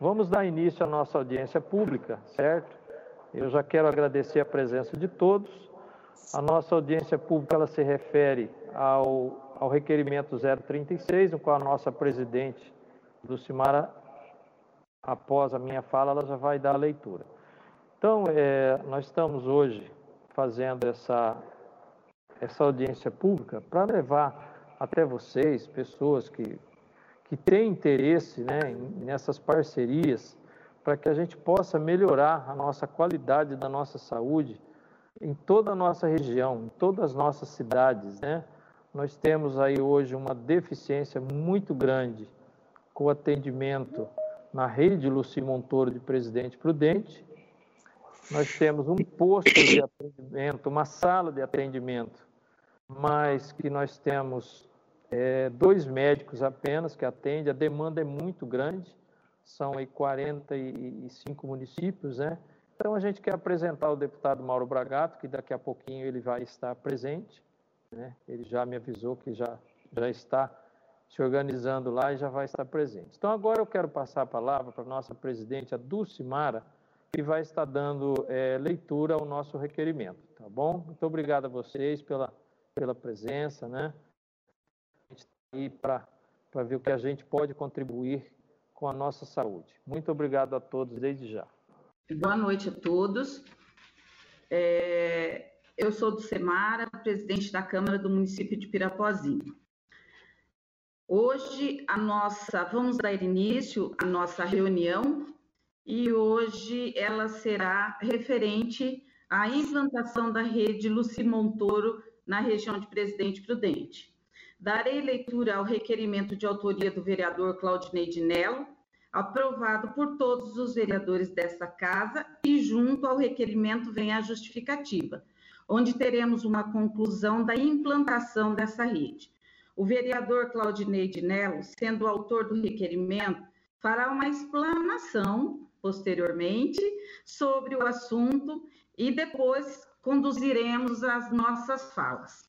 Vamos dar início à nossa audiência pública, certo? Eu já quero agradecer a presença de todos. A nossa audiência pública ela se refere ao, ao requerimento 036, no qual a nossa presidente, Lucimara, após a minha fala, ela já vai dar a leitura. Então, é, nós estamos hoje fazendo essa, essa audiência pública para levar até vocês, pessoas que, que têm interesse né, nessas parcerias, para que a gente possa melhorar a nossa qualidade da nossa saúde em toda a nossa região, em todas as nossas cidades. Né? Nós temos aí hoje uma deficiência muito grande com o atendimento na rede Luci Montoro de Presidente Prudente. Nós temos um posto de atendimento, uma sala de atendimento, mas que nós temos é, dois médicos apenas que atendem, a demanda é muito grande, são aí 45 municípios, né? Então a gente quer apresentar o deputado Mauro Bragato, que daqui a pouquinho ele vai estar presente, né? Ele já me avisou que já, já está se organizando lá e já vai estar presente. Então, agora eu quero passar a palavra para a nossa presidente, a Dulcimara, que vai estar dando é, leitura ao nosso requerimento, tá bom? Muito obrigado a vocês pela, pela presença, né? Aí para ver o que a gente pode contribuir com a nossa saúde. Muito obrigado a todos desde já. Boa noite a todos. É, eu sou do Semara, presidente da Câmara do município de Pirapozinho. Hoje a nossa, vamos dar início à nossa reunião e hoje ela será referente à implantação da rede Luci Montoro na região de Presidente Prudente. Darei leitura ao requerimento de autoria do vereador Claudinei de Nello, aprovado por todos os vereadores desta casa, e junto ao requerimento vem a justificativa, onde teremos uma conclusão da implantação dessa rede. O vereador Claudinei de Nello, sendo o autor do requerimento, fará uma explanação posteriormente sobre o assunto e depois conduziremos as nossas falas.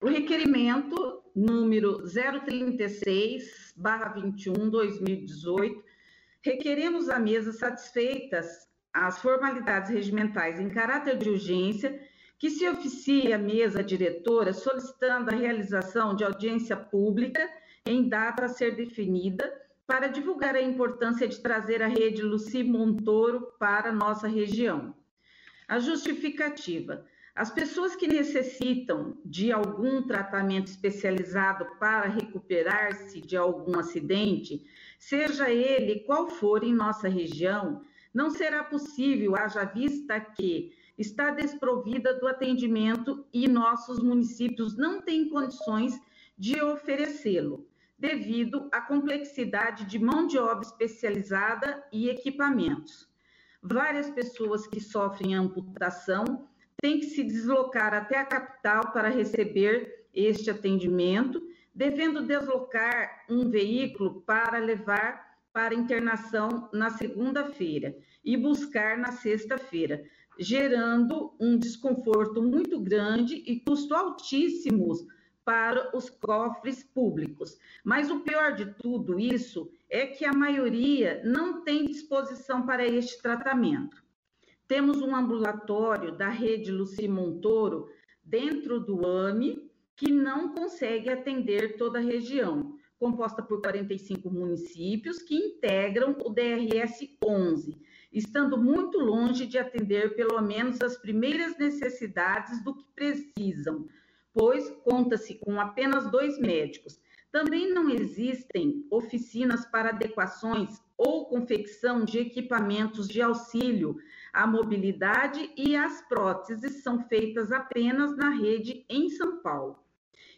O requerimento número 036/21 2018 requeremos à mesa satisfeitas as formalidades regimentais em caráter de urgência que se oficie a mesa diretora solicitando a realização de audiência pública em data a ser definida para divulgar a importância de trazer a rede Luci Montoro para nossa região. A justificativa. As pessoas que necessitam de algum tratamento especializado para recuperar-se de algum acidente, seja ele qual for em nossa região, não será possível, haja vista que está desprovida do atendimento e nossos municípios não têm condições de oferecê-lo, devido à complexidade de mão de obra especializada e equipamentos. Várias pessoas que sofrem amputação têm que se deslocar até a capital para receber este atendimento, devendo deslocar um veículo para levar para internação na segunda-feira e buscar na sexta-feira, gerando um desconforto muito grande e custos altíssimos para os cofres públicos. Mas o pior de tudo isso é que a maioria não tem disposição para este tratamento. Temos um ambulatório da rede Luci Montoro dentro do AME que não consegue atender toda a região, composta por 45 municípios que integram o DRS 11 estando muito longe de atender pelo menos as primeiras necessidades do que precisam, pois conta-se com apenas dois médicos. Também não existem oficinas para adequações ou confecção de equipamentos de auxílio à mobilidade e as próteses são feitas apenas na rede em São Paulo.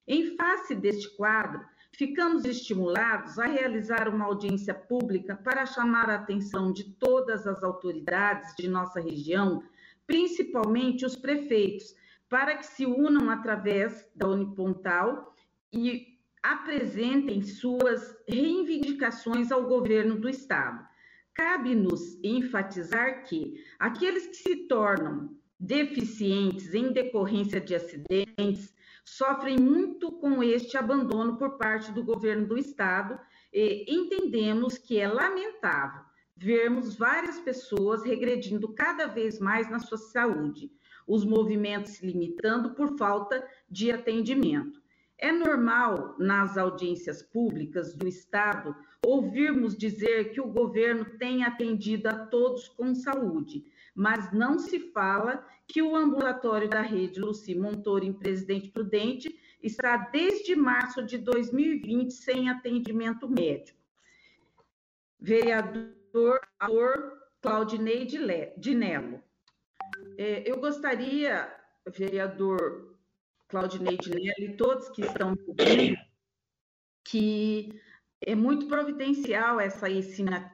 Em face deste quadro, ficamos estimulados a realizar uma audiência pública para chamar a atenção de todas as autoridades de nossa região, principalmente os prefeitos, para que se unam através da Unipontal e apresentem suas reivindicações ao governo do estado. Cabe-nos enfatizar que aqueles que se tornam deficientes em decorrência de acidentes, sofrem muito com este abandono por parte do governo do estado e entendemos que é lamentável vermos várias pessoas regredindo cada vez mais na sua saúde, os movimentos se limitando por falta de atendimento. É normal, nas audiências públicas do Estado, ouvirmos dizer que o governo tem atendido a todos com saúde, mas não se fala que o ambulatório da rede Luci Montoro em Presidente Prudente está desde março de 2020 sem atendimento médico. Vereador Claudinei de Nelo. É, eu gostaria, vereador Claudinei de Nelo e todos que estão cobrindo, que é muito providencial essa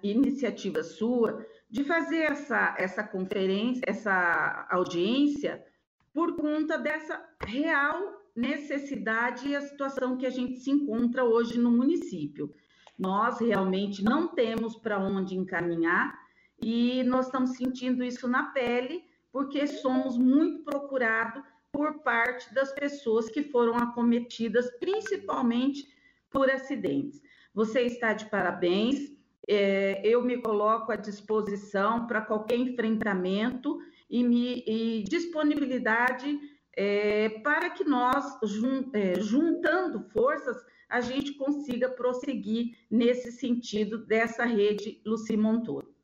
iniciativa sua de fazer essa, essa conferência, essa audiência, por conta dessa real necessidade e a situação que a gente se encontra hoje no município. Nós realmente não temos para onde encaminhar e nós estamos sentindo isso na pele, porque somos muito procurados por parte das pessoas que foram acometidas, principalmente por acidentes. Você está de parabéns, é, eu me coloco à disposição para qualquer enfrentamento e, me, e disponibilidade é, para que nós, jun, é, juntando forças, a gente consiga prosseguir nesse sentido dessa rede Luci Montoro.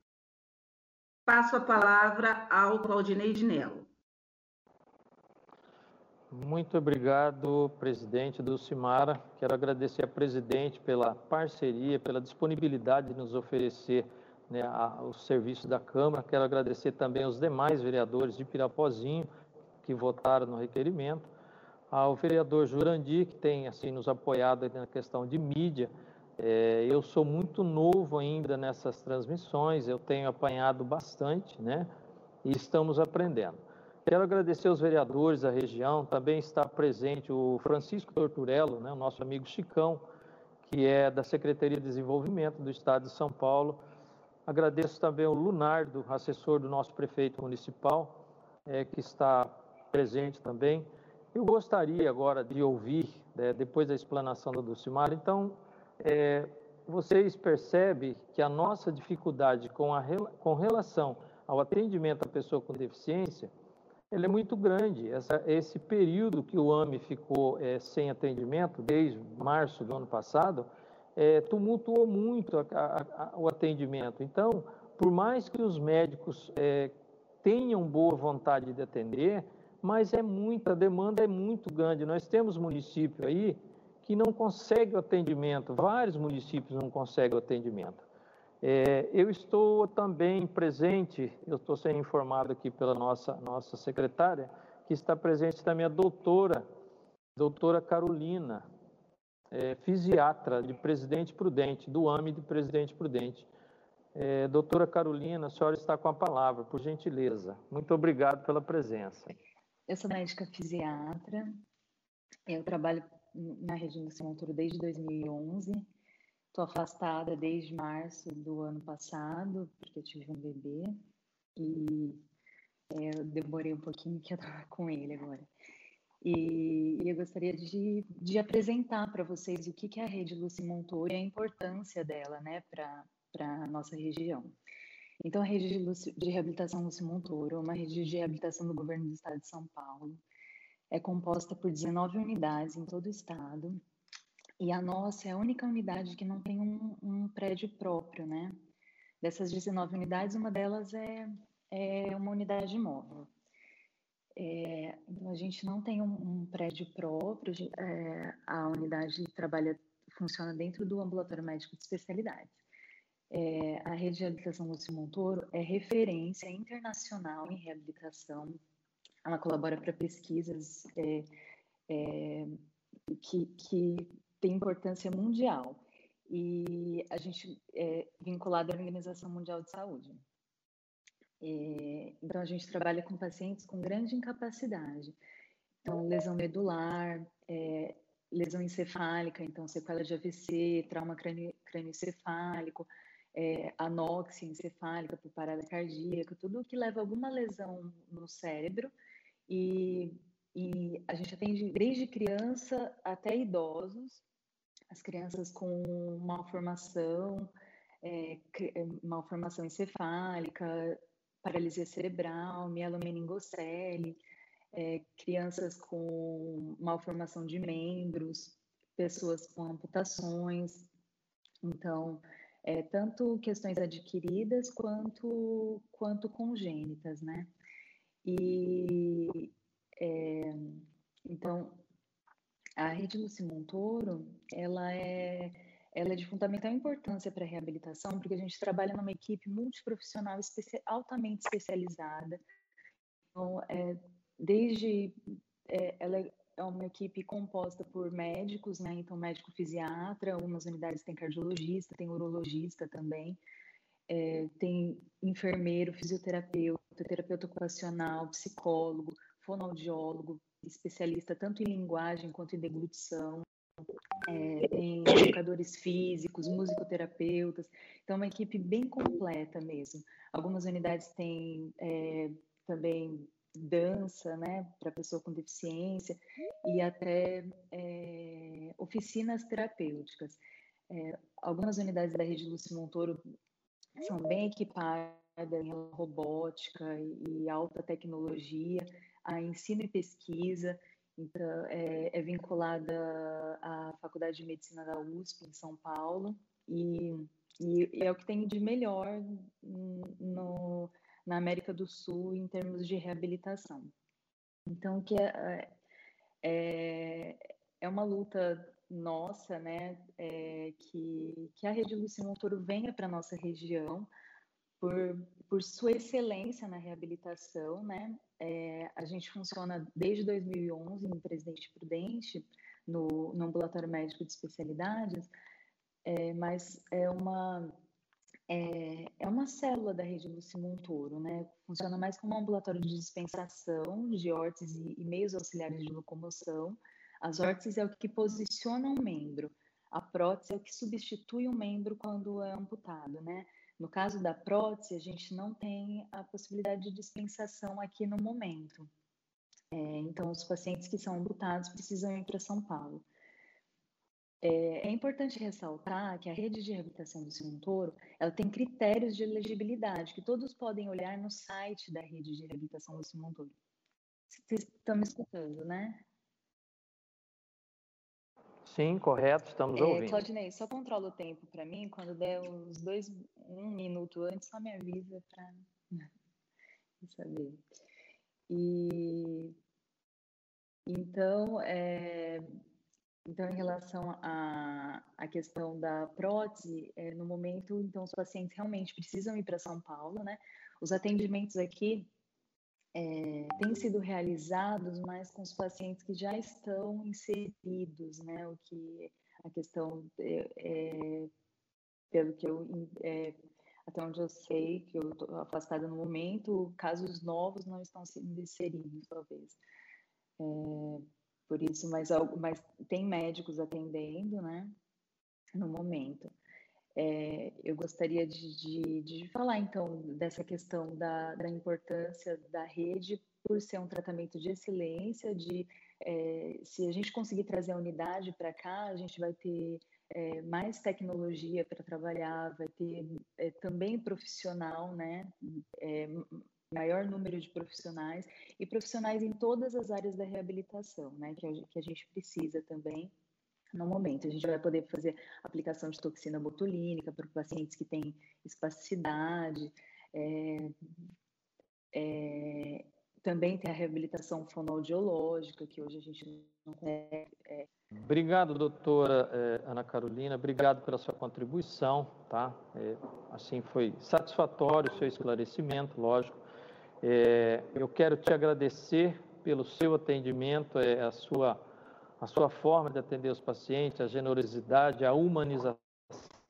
Passo a palavra ao Claudinei de Nelo. Muito obrigado, presidente do Cimara. Quero agradecer a presidente pela parceria, pela disponibilidade de nos oferecer né, a, o serviço da Câmara. Quero agradecer também aos demais vereadores de Pirapozinho que votaram no requerimento, ao vereador Jurandir, que tem assim nos apoiado na questão de mídia. É, eu sou muito novo ainda nessas transmissões, eu tenho apanhado bastante, né? E estamos aprendendo. Quero agradecer aos vereadores da região, também está presente o Francisco Torturello, né, o nosso amigo Chicão, que é da Secretaria de Desenvolvimento do Estado de São Paulo. Agradeço também o Lunardo, assessor do nosso prefeito municipal, é, que está presente também. Eu gostaria agora de ouvir, né, depois da explanação da Dulcimar, então, é, vocês percebem que a nossa dificuldade com, a, com relação ao atendimento à pessoa com deficiência ele é muito grande. Essa, esse período que o AME ficou é, sem atendimento, desde março do ano passado, é, tumultuou muito a, a, a, o atendimento. Então, por mais que os médicos é, tenham boa vontade de atender, mas é muita, a demanda é muito grande. Nós temos município aí que não consegue o atendimento, vários municípios não conseguem o atendimento. É, eu estou também presente, eu estou sendo informado aqui pela nossa, nossa secretária, que está presente também a doutora, doutora Carolina, é, fisiatra de Presidente Prudente, do AME de Presidente Prudente. É, doutora Carolina, a senhora está com a palavra, por gentileza. Muito obrigado pela presença. Eu sou médica fisiatra, eu trabalho na região do Montoro desde 2011 Estou afastada desde março do ano passado, porque eu tive um bebê e é, eu demorei um pouquinho que eu estava com ele agora. E, e eu gostaria de, de apresentar para vocês o que, que é a rede Montoro e a importância dela né, para a nossa região. Então, a rede de, de reabilitação Montoro é uma rede de reabilitação do governo do estado de São Paulo. É composta por 19 unidades em todo o estado e a nossa é a única unidade que não tem um, um prédio próprio, né? Dessas 19 unidades, uma delas é, é uma unidade móvel. É, então, a gente não tem um, um prédio próprio, é, a unidade trabalha, funciona dentro do ambulatório médico de especialidades. É, a rede de reabilitação Lúcio Montoro é referência internacional em reabilitação. Ela colabora para pesquisas é, é, que, que tem importância mundial e a gente é vinculado à Organização Mundial de Saúde. É, então, a gente trabalha com pacientes com grande incapacidade. Então, lesão medular, é, lesão encefálica, então sequela de AVC, trauma crânioencefálico, é, anóxia encefálica por parada cardíaca, tudo que leva a alguma lesão no cérebro e, e a gente atende desde criança até idosos as crianças com malformação, é, é, malformação encefálica, paralisia cerebral, mielomeningocele, é, crianças com malformação de membros, pessoas com amputações. Então, é, tanto questões adquiridas quanto, quanto congênitas, né? E, é, então, a rede Luci Montoro, ela é, ela é de fundamental importância para a reabilitação, porque a gente trabalha numa equipe multiprofissional especi altamente especializada. Então, é, desde é, ela é uma equipe composta por médicos, né? Então, médico fisiatra, algumas unidades tem cardiologista, tem urologista também, é, tem enfermeiro, fisioterapeuta, terapeuta ocupacional, psicólogo, fonoaudiólogo, especialista tanto em linguagem quanto em deglutição, é, tem educadores físicos, musicoterapeutas, então é uma equipe bem completa mesmo. Algumas unidades têm é, também dança, né, para pessoa com deficiência e até é, oficinas terapêuticas. É, algumas unidades da rede Lúcio Montoro são bem equipadas em robótica e alta tecnologia, a ensino e pesquisa, então é, é vinculada à Faculdade de Medicina da USP em São Paulo e, e é o que tem de melhor no, na América do Sul em termos de reabilitação. Então, que é, é, é uma luta nossa, né, é, que, que a Rede Lúcio Montoro venha para a nossa região por, por sua excelência na reabilitação, né, é, a gente funciona desde 2011 em Presidente Prudente, no, no ambulatório médico de especialidades, é, mas é uma é, é uma célula da rede Luci Montoro, né? Funciona mais como um ambulatório de dispensação de órteses e, e meios auxiliares de locomoção. As órteses é o que posiciona um membro, a prótese é o que substitui um membro quando é amputado, né? No caso da prótese, a gente não tem a possibilidade de dispensação aqui no momento. É, então, os pacientes que são amputados precisam ir para São Paulo. É, é, importante ressaltar que a rede de reabilitação do Simontoro, ela tem critérios de elegibilidade que todos podem olhar no site da rede de reabilitação do Simontoro. Vocês estão me escutando, né? Sim, correto, estamos é, ouvindo. Claudinei, só controla o tempo para mim, quando der uns dois, um minuto antes, só me avisa para saber. E então, é, então, em relação à, à questão da prótese, é, no momento, então, os pacientes realmente precisam ir para São Paulo, né? Os atendimentos aqui é, têm sido realizados, mas com os pacientes que já estão inseridos, né? O que a questão, é, é pelo que eu, até onde eu sei, que eu estou afastada no momento, casos novos não estão sendo inseridos, talvez. Por isso, mas, mas tem médicos atendendo, né, no momento. É, eu gostaria de, de, de, falar, então, dessa questão da, da, importância da rede por ser um tratamento de excelência, de é, se a gente conseguir trazer a unidade para cá, a gente vai ter é, mais tecnologia para trabalhar, vai ter é, também profissional, né, é, maior número de profissionais e profissionais em todas as áreas da reabilitação, né, que a, que a gente precisa também no momento. A gente vai poder fazer aplicação de toxina botulínica para pacientes que têm espasticidade, é, é, também tem a reabilitação fonoaudiológica, que hoje a gente não consegue. É. Obrigado, doutora é, Ana Carolina, obrigado pela sua contribuição, tá? É, assim, foi satisfatório o seu esclarecimento, lógico. É, eu quero te agradecer pelo seu atendimento, a, sua, a sua forma de atender os pacientes, a generosidade, a humanização.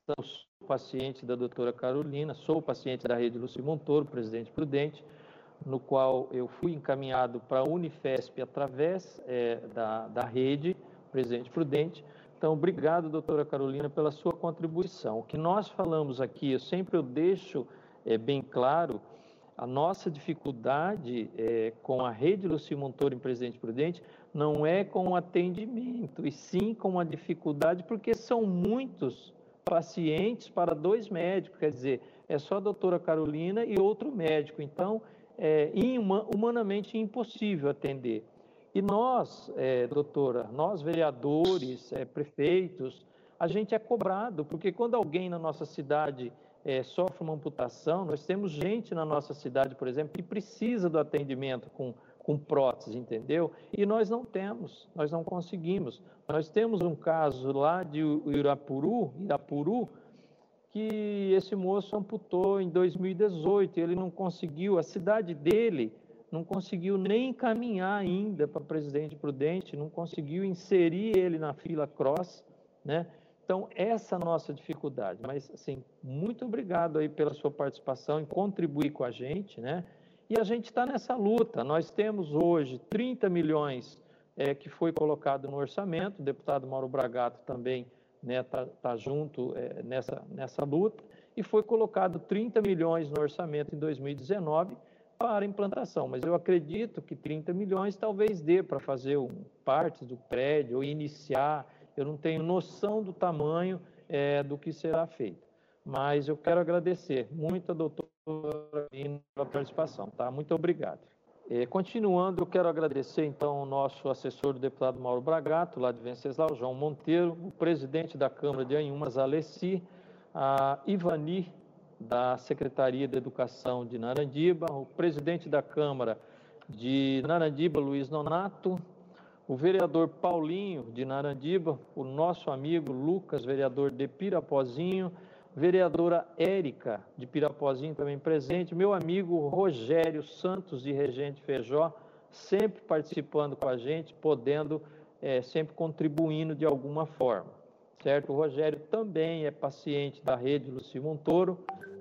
Sou paciente da doutora Carolina, sou paciente da rede Lúcio Montoro, presidente Prudente, no qual eu fui encaminhado para a Unifesp através é, da, da rede Presidente Prudente. Então, obrigado, doutora Carolina, pela sua contribuição. O que nós falamos aqui, eu sempre eu deixo é, bem claro, a nossa dificuldade é, com a rede Lucio Montoro em Presidente Prudente não é com o atendimento, e sim com a dificuldade, porque são muitos pacientes para dois médicos, quer dizer, é só a doutora Carolina e outro médico. Então, é humanamente impossível atender. E nós, é, doutora, nós vereadores, é, prefeitos, a gente é cobrado, porque quando alguém na nossa cidade é, sofre uma amputação, nós temos gente na nossa cidade, por exemplo, que precisa do atendimento com, com prótese, entendeu? E nós não temos, nós não conseguimos. Nós temos um caso lá de Irapuru, Irapuru, que esse moço amputou em 2018, ele não conseguiu, a cidade dele não conseguiu nem encaminhar ainda para Presidente Prudente, não conseguiu inserir ele na fila cross, né? Então, essa é a nossa dificuldade. Mas, assim, muito obrigado aí pela sua participação em contribuir com a gente, né? E a gente está nessa luta. Nós temos hoje 30 milhões é, que foi colocado no orçamento, o deputado Mauro Bragato também está né, tá, tá junto é, nessa, nessa luta, e foi colocado 30 milhões no orçamento em 2019 para implantação, mas eu acredito que 30 milhões talvez dê para fazer um, parte do prédio ou iniciar. Eu não tenho noção do tamanho é, do que será feito, mas eu quero agradecer muito a doutora pela participação, tá? Muito obrigado. É, continuando, eu quero agradecer então o nosso assessor, o deputado Mauro Bragato, lá de Venceslau, João Monteiro, o presidente da Câmara de Anhumas, Alessi, a Ivani da Secretaria de Educação de Narandiba, o presidente da Câmara de Narandiba, Luiz Nonato, o vereador Paulinho de Narandiba, o nosso amigo Lucas, vereador de Pirapozinho, vereadora Érica de Pirapozinho também presente, meu amigo Rogério Santos de Regente Feijó, sempre participando com a gente, podendo, é, sempre contribuindo de alguma forma certo? O Rogério também é paciente da rede Luci Montoro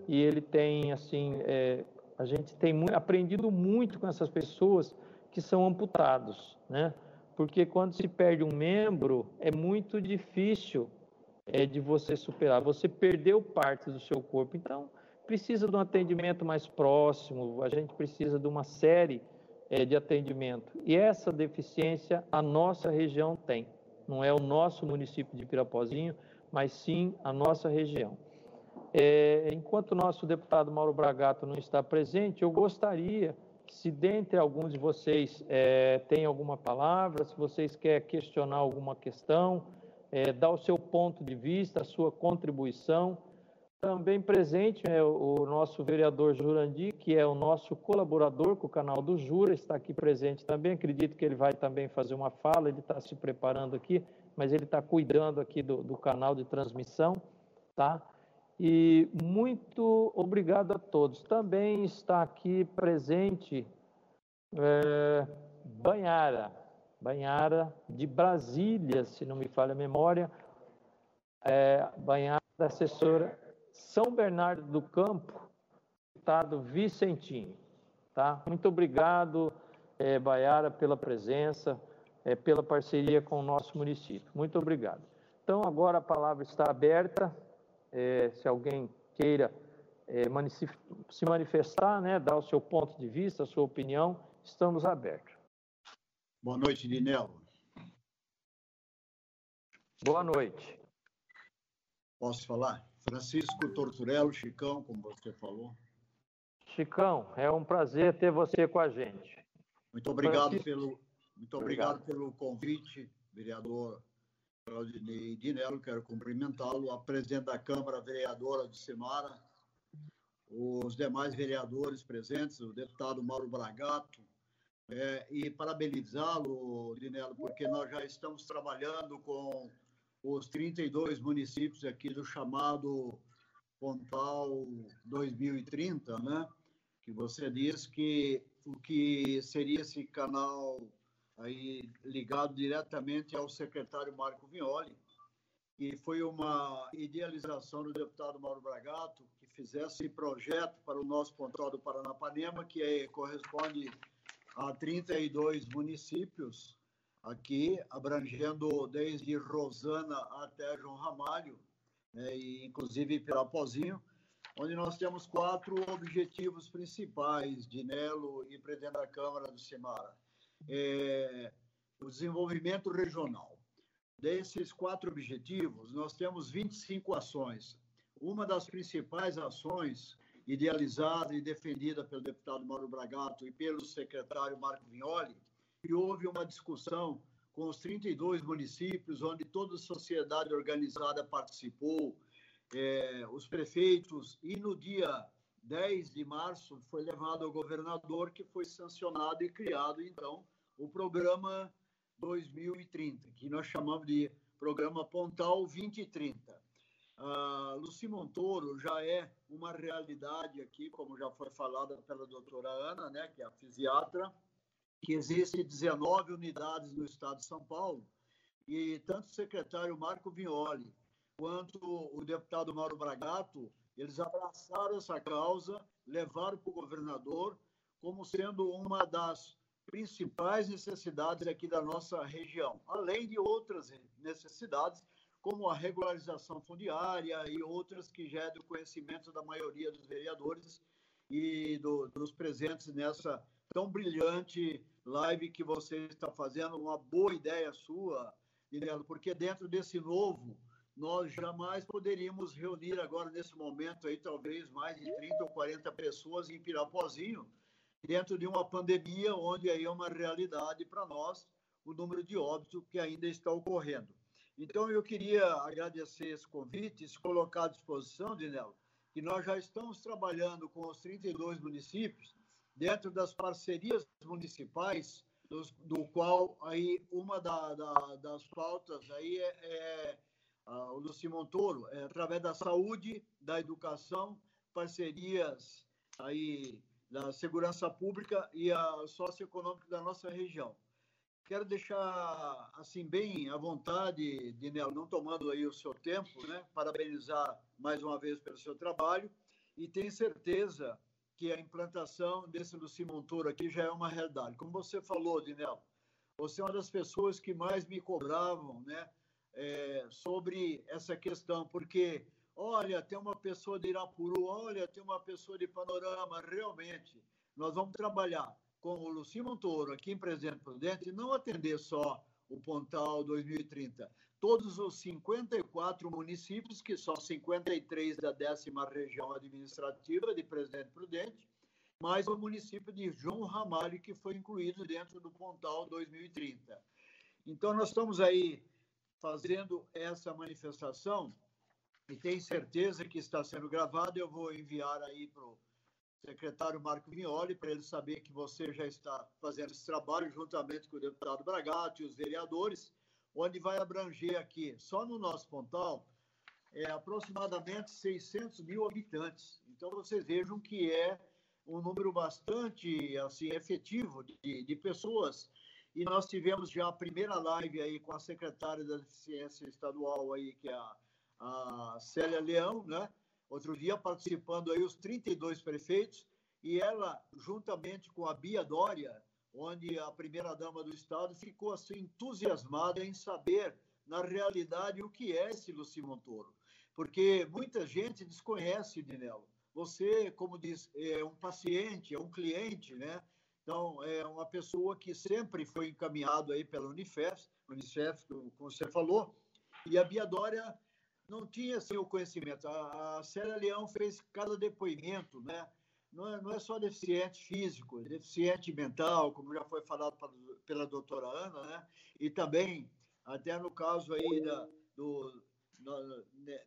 e ele tem, assim, é, a gente tem aprendido muito com essas pessoas que são amputados, né? Porque quando se perde um membro, é muito difícil é, de você superar. Você perdeu parte do seu corpo, então precisa de um atendimento mais próximo, a gente precisa de uma série é, de atendimento. E essa deficiência a nossa região tem não é o nosso município de Pirapozinho, mas sim a nossa região. É, enquanto o nosso deputado Mauro Bragato não está presente, eu gostaria, se dentre alguns de vocês é, tem alguma palavra, se vocês querem questionar alguma questão, é, dar o seu ponto de vista, a sua contribuição, também presente é o nosso vereador Jurandir, que é o nosso colaborador com o canal do Jura, está aqui presente também. Acredito que ele vai também fazer uma fala, ele está se preparando aqui, mas ele está cuidando aqui do, do canal de transmissão, tá? E muito obrigado a todos. Também está aqui presente é, Banhara, Banhara de Brasília, se não me falha a memória, é, Banhara, assessora são Bernardo do Campo, Estado Vicentinho. Tá? Muito obrigado, é, Baiara, pela presença, é, pela parceria com o nosso município. Muito obrigado. Então, agora a palavra está aberta. É, se alguém queira é, se manifestar, né, dar o seu ponto de vista, a sua opinião, estamos abertos. Boa noite, Dinelo. Boa noite. Posso falar? Francisco Torturello, Chicão, como você falou. Chicão, é um prazer ter você com a gente. Muito obrigado Francisco. pelo muito obrigado, obrigado, pelo convite, vereador Claudinei Dinello, quero cumprimentá-lo, a presidente da Câmara, vereadora de Semara, os demais vereadores presentes, o deputado Mauro Bragato, é, e parabenizá-lo, Dinello, porque nós já estamos trabalhando com os 32 municípios aqui do chamado Pontal 2030, né? Que você diz que o que seria esse canal aí ligado diretamente ao secretário Marco Violi, que foi uma idealização do deputado Mauro Bragato, que fizesse projeto para o nosso Pontal do Paranapanema, que é, corresponde a 32 municípios, aqui, abrangendo desde Rosana até João Ramalho, né, e inclusive Pirapozinho, onde nós temos quatro objetivos principais de Nelo e presidente da Câmara do Semara. É, o desenvolvimento regional. desses quatro objetivos, nós temos 25 ações. Uma das principais ações idealizada e defendida pelo deputado Mauro Bragato e pelo secretário Marco Vignoli, e houve uma discussão com os 32 municípios, onde toda a sociedade organizada participou, é, os prefeitos, e no dia 10 de março foi levado ao governador, que foi sancionado e criado, então, o programa 2030, que nós chamamos de Programa Pontal 2030. Uh, Luci Montoro já é uma realidade aqui, como já foi falada pela doutora Ana, né, que é a fisiatra, que existe 19 unidades no estado de São Paulo, e tanto o secretário Marco Vignoli quanto o deputado Mauro Bragato, eles abraçaram essa causa, levaram para o governador como sendo uma das principais necessidades aqui da nossa região, além de outras necessidades como a regularização fundiária e outras que já é do conhecimento da maioria dos vereadores e do, dos presentes nessa tão brilhante live que você está fazendo. Uma boa ideia sua, porque dentro desse novo, nós jamais poderíamos reunir agora, nesse momento, aí, talvez mais de 30 ou 40 pessoas em Pirapozinho, dentro de uma pandemia onde aí é uma realidade para nós o número de óbitos que ainda está ocorrendo. Então, eu queria agradecer esse convite, se colocar à disposição, Dinelo, que nós já estamos trabalhando com os 32 municípios dentro das parcerias municipais, dos, do qual aí uma da, da, das pautas aí é, é a, o Luci Montoro, é através da saúde, da educação, parcerias aí da segurança pública e a socioeconômica da nossa região. Quero deixar assim bem à vontade, Dinel, não tomando aí o seu tempo, né? Parabenizar mais uma vez pelo seu trabalho e tenho certeza que a implantação desse Luci Montoro aqui já é uma realidade. Como você falou, Dinel, você é uma das pessoas que mais me cobravam, né? É, sobre essa questão, porque olha, tem uma pessoa de Irapuru, olha, tem uma pessoa de Panorama, realmente, nós vamos trabalhar com o Luci Montoro aqui em Presidente Prudente, não atender só o Pontal 2030. Todos os 54 municípios, que são 53 da décima região administrativa de Presidente Prudente, mais o município de João Ramalho, que foi incluído dentro do Pontal 2030. Então, nós estamos aí fazendo essa manifestação e tenho certeza que está sendo gravado. Eu vou enviar aí para o secretário Marco Vignoli, para ele saber que você já está fazendo esse trabalho juntamente com o deputado Bragato e os vereadores, onde vai abranger aqui, só no nosso Pontal, é, aproximadamente 600 mil habitantes. Então, vocês vejam que é um número bastante assim efetivo de, de pessoas. E nós tivemos já a primeira live aí com a secretária da Deficiência Estadual, aí, que é a, a Célia Leão, né? outro dia participando aí os 32 prefeitos, e ela, juntamente com a Bia Dória, onde a primeira-dama do Estado ficou assim entusiasmada em saber, na realidade, o que é esse Luci Montoro. Porque muita gente desconhece, Dinelo. Você, como diz, é um paciente, é um cliente, né? Então, é uma pessoa que sempre foi encaminhado aí pela Unifesp, Unicef, como você falou, e a Bia Dória não tinha assim, o conhecimento. A, a Célia Leão fez cada depoimento, né? Não é, não é só deficiente físico, é deficiente mental, como já foi falado pra, pela doutora Ana, né? E também, até no caso aí da, do,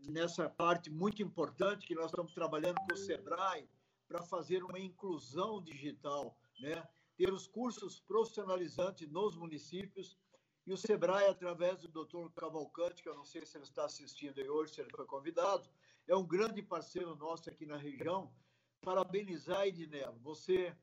nessa parte muito importante que nós estamos trabalhando com o SEBRAE para fazer uma inclusão digital, né? ter os cursos profissionalizantes nos municípios e o Sebrae, através do doutor Cavalcante, que eu não sei se ele está assistindo aí hoje, se ele foi convidado, é um grande parceiro nosso aqui na região. Parabenizar, Edinelo, você,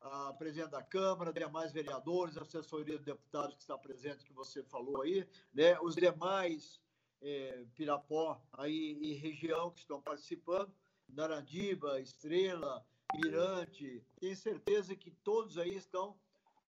a presidente da Câmara, demais vereadores, assessoria de deputados que está presente, que você falou aí, né? os demais é, Pirapó aí, e região que estão participando, Narandiba, Estrela, Mirante, tenho certeza que todos aí estão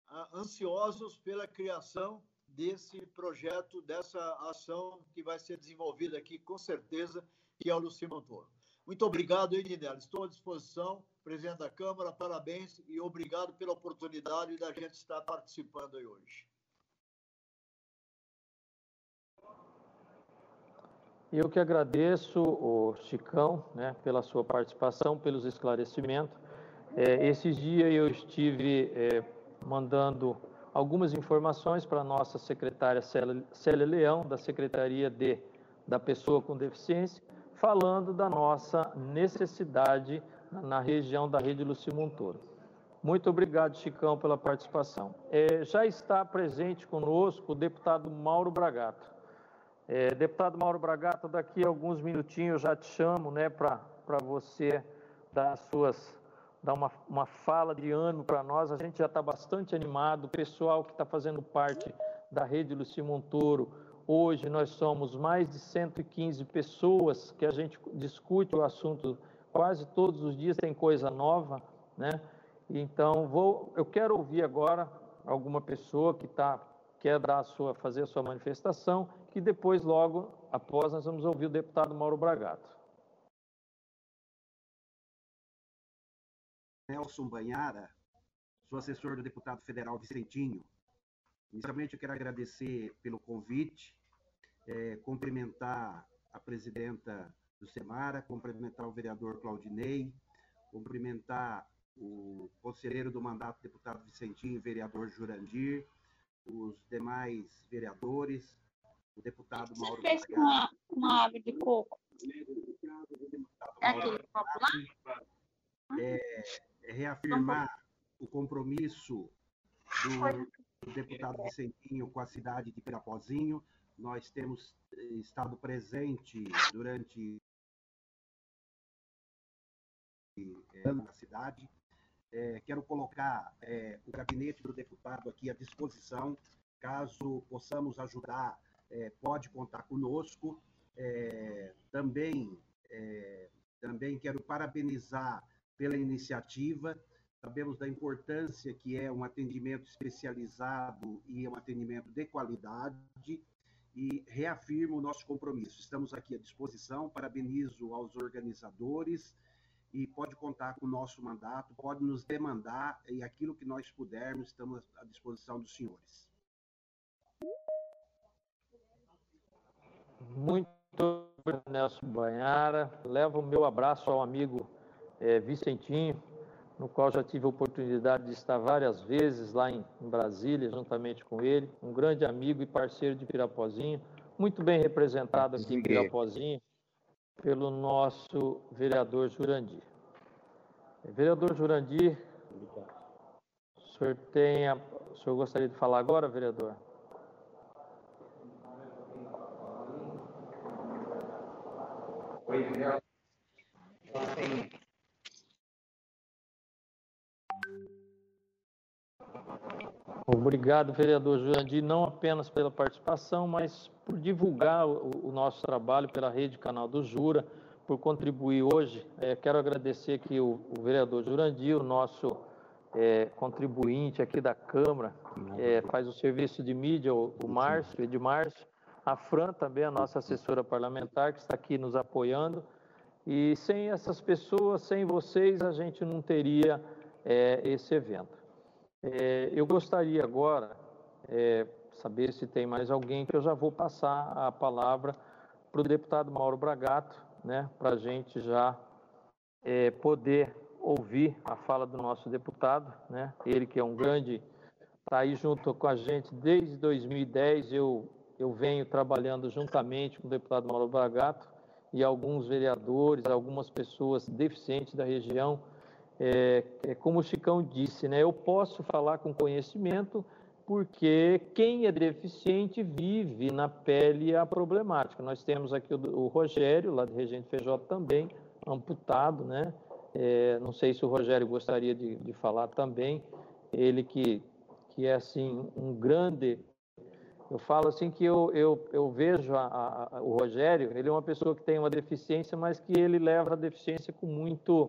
ah, ansiosos pela criação desse projeto, dessa ação que vai ser desenvolvida aqui, com certeza, que é o Luci Montoro. Muito obrigado, Edinel. Estou à disposição, presidente da Câmara, parabéns e obrigado pela oportunidade da gente estar participando aí hoje. Eu que agradeço o Chicão, né, pela sua participação, pelos esclarecimentos. É, esses dias eu estive é, mandando algumas informações para a nossa secretária Célia Leão, da Secretaria de, da Pessoa com Deficiência, falando da nossa necessidade na região da rede Luci Montoro. Muito obrigado, Chicão, pela participação. É, já está presente conosco o deputado Mauro Bragato. É, deputado Mauro Bragato, daqui a alguns minutinhos eu já te chamo né, para você dar as suas dar uma, uma fala de ano para nós. A gente já está bastante animado. O pessoal que está fazendo parte da rede Luci Montoro, hoje nós somos mais de 115 pessoas que a gente discute o assunto quase todos os dias, tem coisa nova, né? Então, vou, eu quero ouvir agora alguma pessoa que tá, quer dar a sua, fazer a sua manifestação, que depois, logo após, nós vamos ouvir o deputado Mauro Bragato. Nelson Banhara, sou assessor do deputado federal Vicentinho. Inicialmente, eu quero agradecer pelo convite, é, cumprimentar a presidenta do SEMARA, cumprimentar o vereador Claudinei, cumprimentar o conselheiro do mandato, deputado Vicentinho, vereador Jurandir, os demais vereadores, o deputado Mauro Você fez com uma, uma ave de coco. É aquele copo lá? É reafirmar o compromisso do, do deputado Vicentinho com a cidade de Pirapozinho. Nós temos eh, estado presente durante eh, na cidade. É, quero colocar é, o gabinete do deputado aqui à disposição, caso possamos ajudar, é, pode contar conosco. também, também quero parabenizar pela iniciativa. Sabemos da importância que é um atendimento especializado e um atendimento de qualidade e reafirmo o nosso compromisso. Estamos aqui à disposição, parabenizo aos organizadores e pode contar com o nosso mandato, pode nos demandar e aquilo que nós pudermos, estamos à disposição dos senhores. Muito Nelson Banhara. Levo o meu abraço ao amigo é, Vicentinho, no qual já tive a oportunidade de estar várias vezes lá em, em Brasília, juntamente com ele, um grande amigo e parceiro de Pirapozinho, muito bem representado aqui em Pirapozinho pelo nosso vereador Jurandir. Vereador Jurandir, o senhor, tem a... o senhor gostaria de falar agora, vereador? Oi, vereador. Obrigado, vereador Jurandir, não apenas pela participação, mas por divulgar o, o nosso trabalho pela rede Canal do Jura, por contribuir hoje. É, quero agradecer aqui o, o, vereador Jurandir, o nosso é, contribuinte aqui da Câmara, é, faz o serviço de mídia, o, o Márcio, Edmárcio, a Fran também, a nossa assessora parlamentar, que está aqui nos apoiando. E sem essas pessoas, sem vocês, a gente não teria é, esse evento. É, eu gostaria agora é, saber se tem mais alguém que eu já vou passar a palavra para o deputado Mauro Bragato, né, para a gente já é, poder ouvir a fala do nosso deputado, né, ele que é um grande, está aí junto com a gente desde 2010, eu, eu venho trabalhando juntamente com o deputado Mauro Bragato e alguns vereadores, algumas pessoas deficientes da região, é, é, como o Chicão disse, né, eu posso falar com conhecimento porque quem é deficiente vive na pele a problemática. Nós temos aqui o, o Rogério, lá de Regente Feijó, também amputado, né? É, não sei se o Rogério gostaria de, de falar também. Ele que, que é, assim, um grande... Eu falo assim que eu, eu, eu vejo a, a, o Rogério, ele é uma pessoa que tem uma deficiência, mas que ele leva a deficiência com muito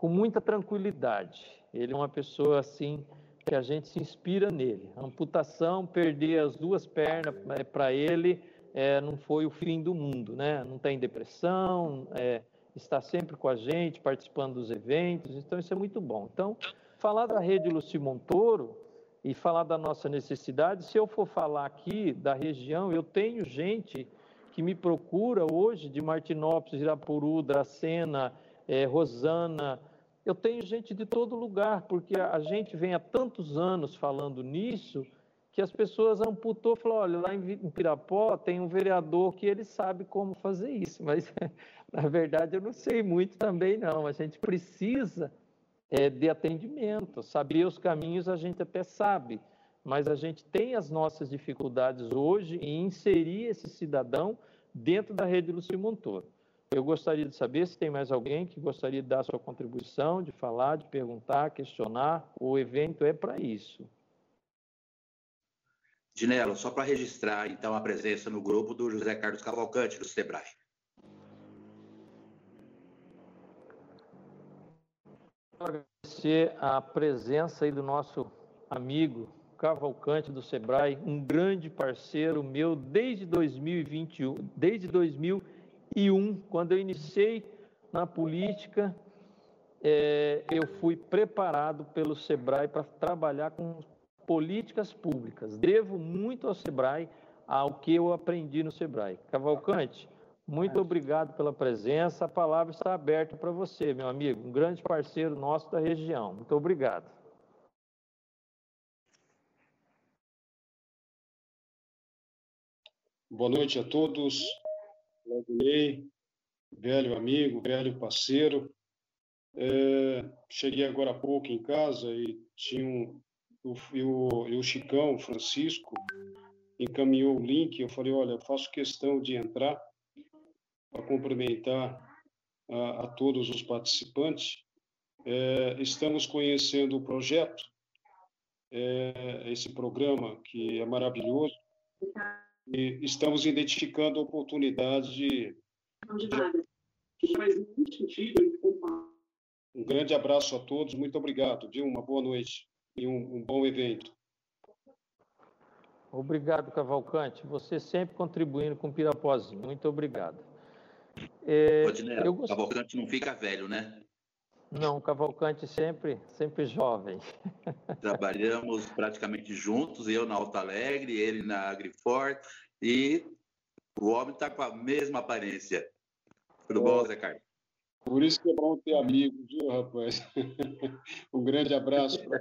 com muita tranquilidade. Ele é uma pessoa assim que a gente se inspira nele. A amputação, perder as duas pernas é, para ele é, não foi o fim do mundo, né? Não tem depressão, é, está sempre com a gente, participando dos eventos, então isso é muito bom. Então, falar da rede Luci Montoro e falar da nossa necessidade, se eu for falar aqui da região, eu tenho gente que me procura hoje de Martinópolis, Irapuru, Dracena, é, Rosana. Eu tenho gente de todo lugar, porque a, gente vem há tantos anos falando nisso que as pessoas amputou, falou, olha, lá em Pirapó tem um vereador que ele sabe como fazer isso, mas na verdade eu não sei muito também não. A gente precisa é, de atendimento, saber os caminhos a gente até sabe, mas a gente tem as nossas dificuldades hoje em inserir esse cidadão dentro da rede Luci Montoro. Eu gostaria de saber se tem mais alguém que gostaria de dar sua contribuição, de falar, de perguntar, questionar. O evento é para isso. Dinelo, só para registrar, então, a presença no grupo do José Carlos Cavalcante, do SEBRAE. Agradecer a presença aí do nosso amigo Cavalcante do Sebrae, um grande parceiro meu desde 2021, desde 2001, quando eu iniciei na política, é, eu fui preparado pelo Sebrae para trabalhar com políticas públicas. Devo muito ao Sebrae, ao que eu aprendi no Sebrae. Cavalcante, muito obrigado pela presença. A palavra está aberta para você, meu amigo, um grande parceiro nosso da região. Muito obrigado. Boa noite a todos. Lagunei, velho amigo, velho parceiro. É, cheguei agora há pouco em casa e tinha um, o, e o Chicão, Francisco, encaminhou o link. Eu falei: olha, eu faço questão de entrar para cumprimentar a, a, todos os participantes. É, estamos conhecendo o projeto, é, esse programa que é maravilhoso, e estamos identificando oportunidades de. Um grande abraço a todos, muito obrigado. De uma boa noite e um, um bom evento. Obrigado, Cavalcante. Você sempre contribuindo com o Pirapozinho. Muito obrigado. É, eu gost... Cavalcante não fica velho, né? Não, Cavalcante sempre, sempre jovem. Trabalhamos praticamente juntos, eu na Alta Alegre, ele na Agrifort, e o homem está com a mesma aparência. Tudo bom, Zé Carlos? Por isso que é bom ter amigos, viu, rapaz? um grande abraço para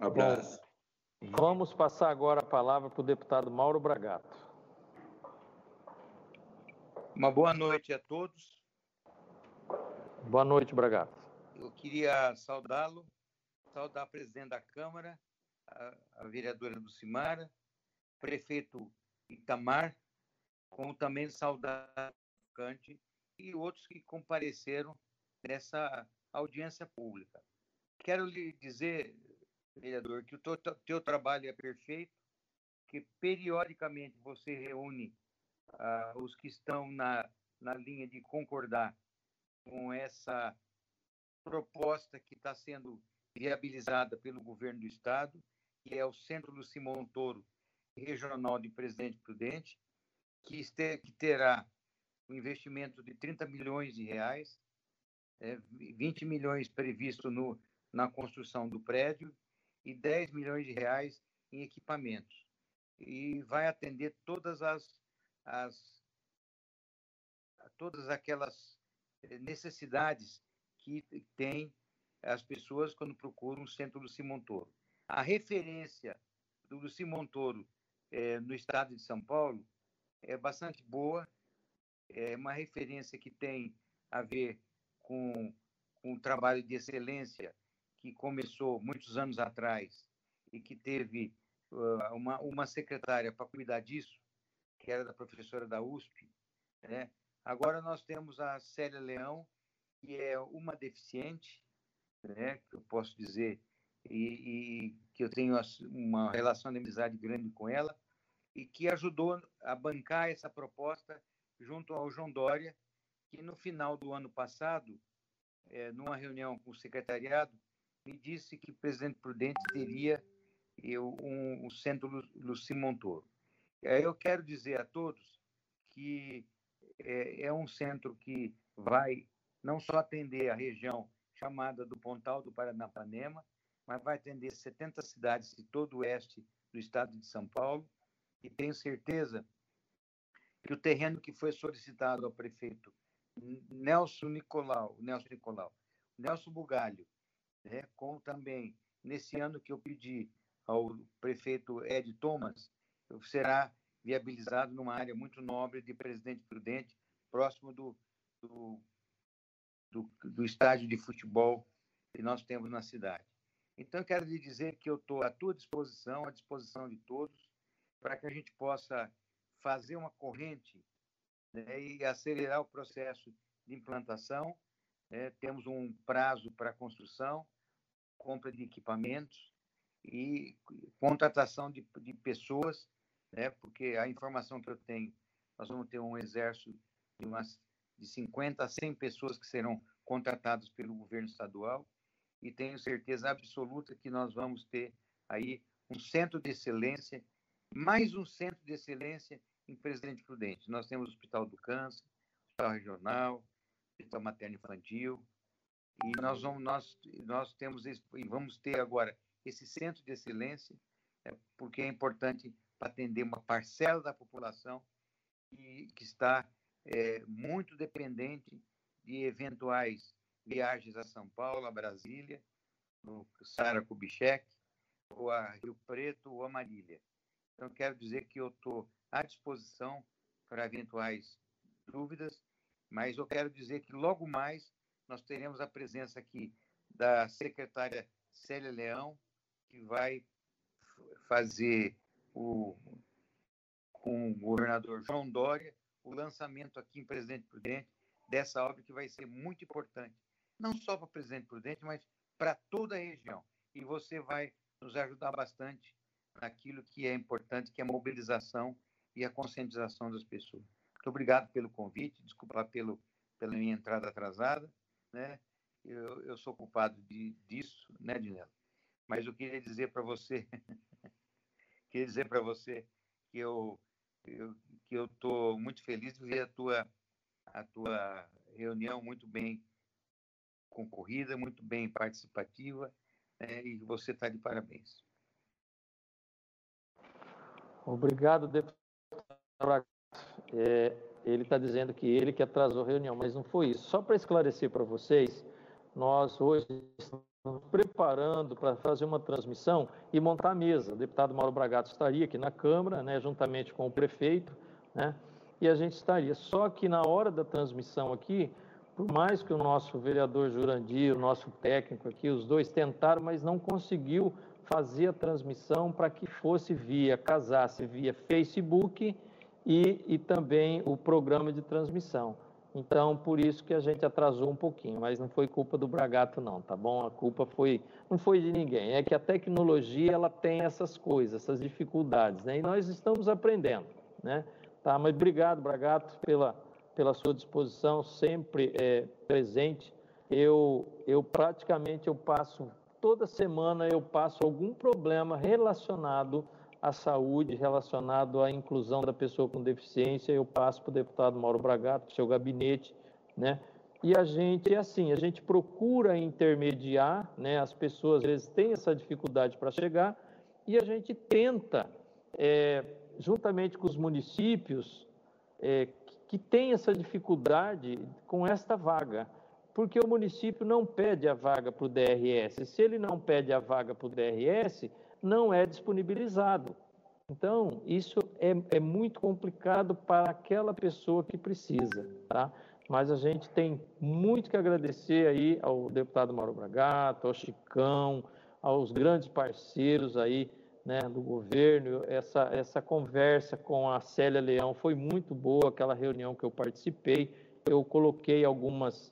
Um abraço. Bom, vamos passar agora a palavra para o deputado Mauro Bragato. Uma boa noite a todos. Boa noite, Bragato. Eu queria saudá-lo, saudar a presidente da Câmara, a, a vereadora Lucimara, prefeito Itamar, como também saudar Cante e outros que compareceram nessa audiência pública. Quero lhe dizer, vereador, que o teu, teu trabalho é perfeito, que periodicamente você reúne uh, os que estão na, na linha de concordar com essa proposta que está sendo viabilizada pelo governo do Estado, que é o Centro Luci Montoro Regional de Presidente Prudente, que, este, que terá um investimento de 30 milhões de reais, é, 20 milhões previsto no, na construção do prédio e 10 milhões de reais em equipamentos. E vai atender todas as, as todas aquelas necessidades que tem as pessoas quando procuram o centro do Simontoro. A referência do Luci Montoro é, no estado de São Paulo é bastante boa é uma referência que tem a ver com, com um trabalho de excelência que começou muitos anos atrás e que teve uh, uma, uma secretária para cuidar disso, que era da professora da USP. Né? Agora nós temos a Célia Leão, que é uma deficiente, né, que eu posso dizer, e, e, que eu tenho uma relação de amizade grande com ela, e que ajudou a bancar essa proposta junto ao João Dória, que no final do ano passado, é, numa reunião com o secretariado, me disse que o presidente Prudente teria eu, um, um centro Luci Montoro. Eu quero dizer a todos que é, é um centro que vai não só atender a região chamada do Pontal do Paranapanema, mas vai atender 70 cidades de todo o oeste do estado de São Paulo, e tenho certeza que o terreno que foi solicitado ao prefeito Nelson Nicolau, Nelson Nicolau, Nelson Bugalho, né, com também nesse ano que eu pedi ao prefeito Ed Thomas, será viabilizado numa área muito nobre de Presidente Prudente, próximo do, do, do, do estádio de futebol que nós temos na cidade. Então, eu quero lhe dizer que eu estou à tua disposição, à disposição de todos, para que a gente possa fazer uma corrente né, e acelerar o processo de implantação. Né? Temos um prazo para construção, compra de equipamentos e contratação de, de pessoas, né? porque a informação que eu tenho, nós vamos ter um exército de umas de 50 a 100 pessoas que serão contratadas pelo governo estadual e tenho certeza absoluta que nós vamos ter aí um centro de excelência, mais um centro de excelência em Presidente Prudente. Nós temos o Hospital do Câncer, Hospital Regional, Hospital Materno Infantil, e nós vamos, nós, nós temos e vamos ter agora esse centro de excelência, é, porque é importante para atender uma parcela da população que, está é, muito dependente de eventuais viagens a São Paulo, a Brasília, no Sara Kubitschek, ou a Rio Preto ou a Marília. Então, quero dizer que eu estou à disposição para eventuais dúvidas, mas eu quero dizer que logo mais nós teremos a presença aqui da secretária Célia Leão, que vai fazer o, com o governador João Dória o lançamento aqui em Presidente Prudente dessa obra que vai ser muito importante não só para Presidente Prudente, mas para toda a região. E você vai nos ajudar bastante naquilo que é importante, que é a mobilização e a conscientização das pessoas. Muito obrigado pelo convite, desculpa pelo, pela minha entrada atrasada, né? Eu, eu sou culpado de, disso, né, Dinelo? Mas eu queria dizer para você, queria dizer para você que eu, eu que eu estou muito feliz de ver a tua a tua reunião muito bem concorrida, muito bem participativa, né, e você está de parabéns. Obrigado, deputado. É, ele está dizendo que ele que atrasou a reunião, mas não foi isso. Só para esclarecer para vocês, nós hoje estamos preparando para fazer uma transmissão e montar a mesa. O deputado Mauro Bragato estaria aqui na Câmara, né, juntamente com o prefeito, né, e a gente estaria. Só que na hora da transmissão aqui, por mais que o nosso vereador Jurandir, o nosso técnico aqui, os dois tentaram, mas não conseguiu fazer a transmissão para que fosse via, casasse via Facebook e, e também o programa de transmissão. Então, por isso que a gente atrasou um pouquinho, mas não foi culpa do Bragato não, tá bom? A culpa foi não foi de ninguém. É que a tecnologia ela tem essas coisas, essas dificuldades, né? E nós estamos aprendendo, né? Tá, mas obrigado, Bragato, pela pela sua disposição, sempre é, presente. Eu, eu praticamente eu passo toda semana eu passo algum problema relacionado à saúde, relacionado à inclusão da pessoa com deficiência. Eu passo para o deputado Mauro Bragato, para o seu gabinete, né? E a gente, é assim, a gente procura intermediar, né? As pessoas às vezes têm essa dificuldade para chegar e a gente tenta, é, juntamente com os municípios, é, que tem essa dificuldade com esta vaga, porque o município não pede a vaga para o DRS. Se ele não pede a vaga para o DRS, não é disponibilizado. Então, isso é, é, muito complicado para aquela pessoa que precisa, tá? Mas a gente tem muito que agradecer aí ao deputado Mauro Bragato, ao Chicão, aos grandes parceiros aí né, do governo. Essa, essa conversa com a Célia Leão foi muito boa, aquela reunião que eu participei. Eu coloquei algumas,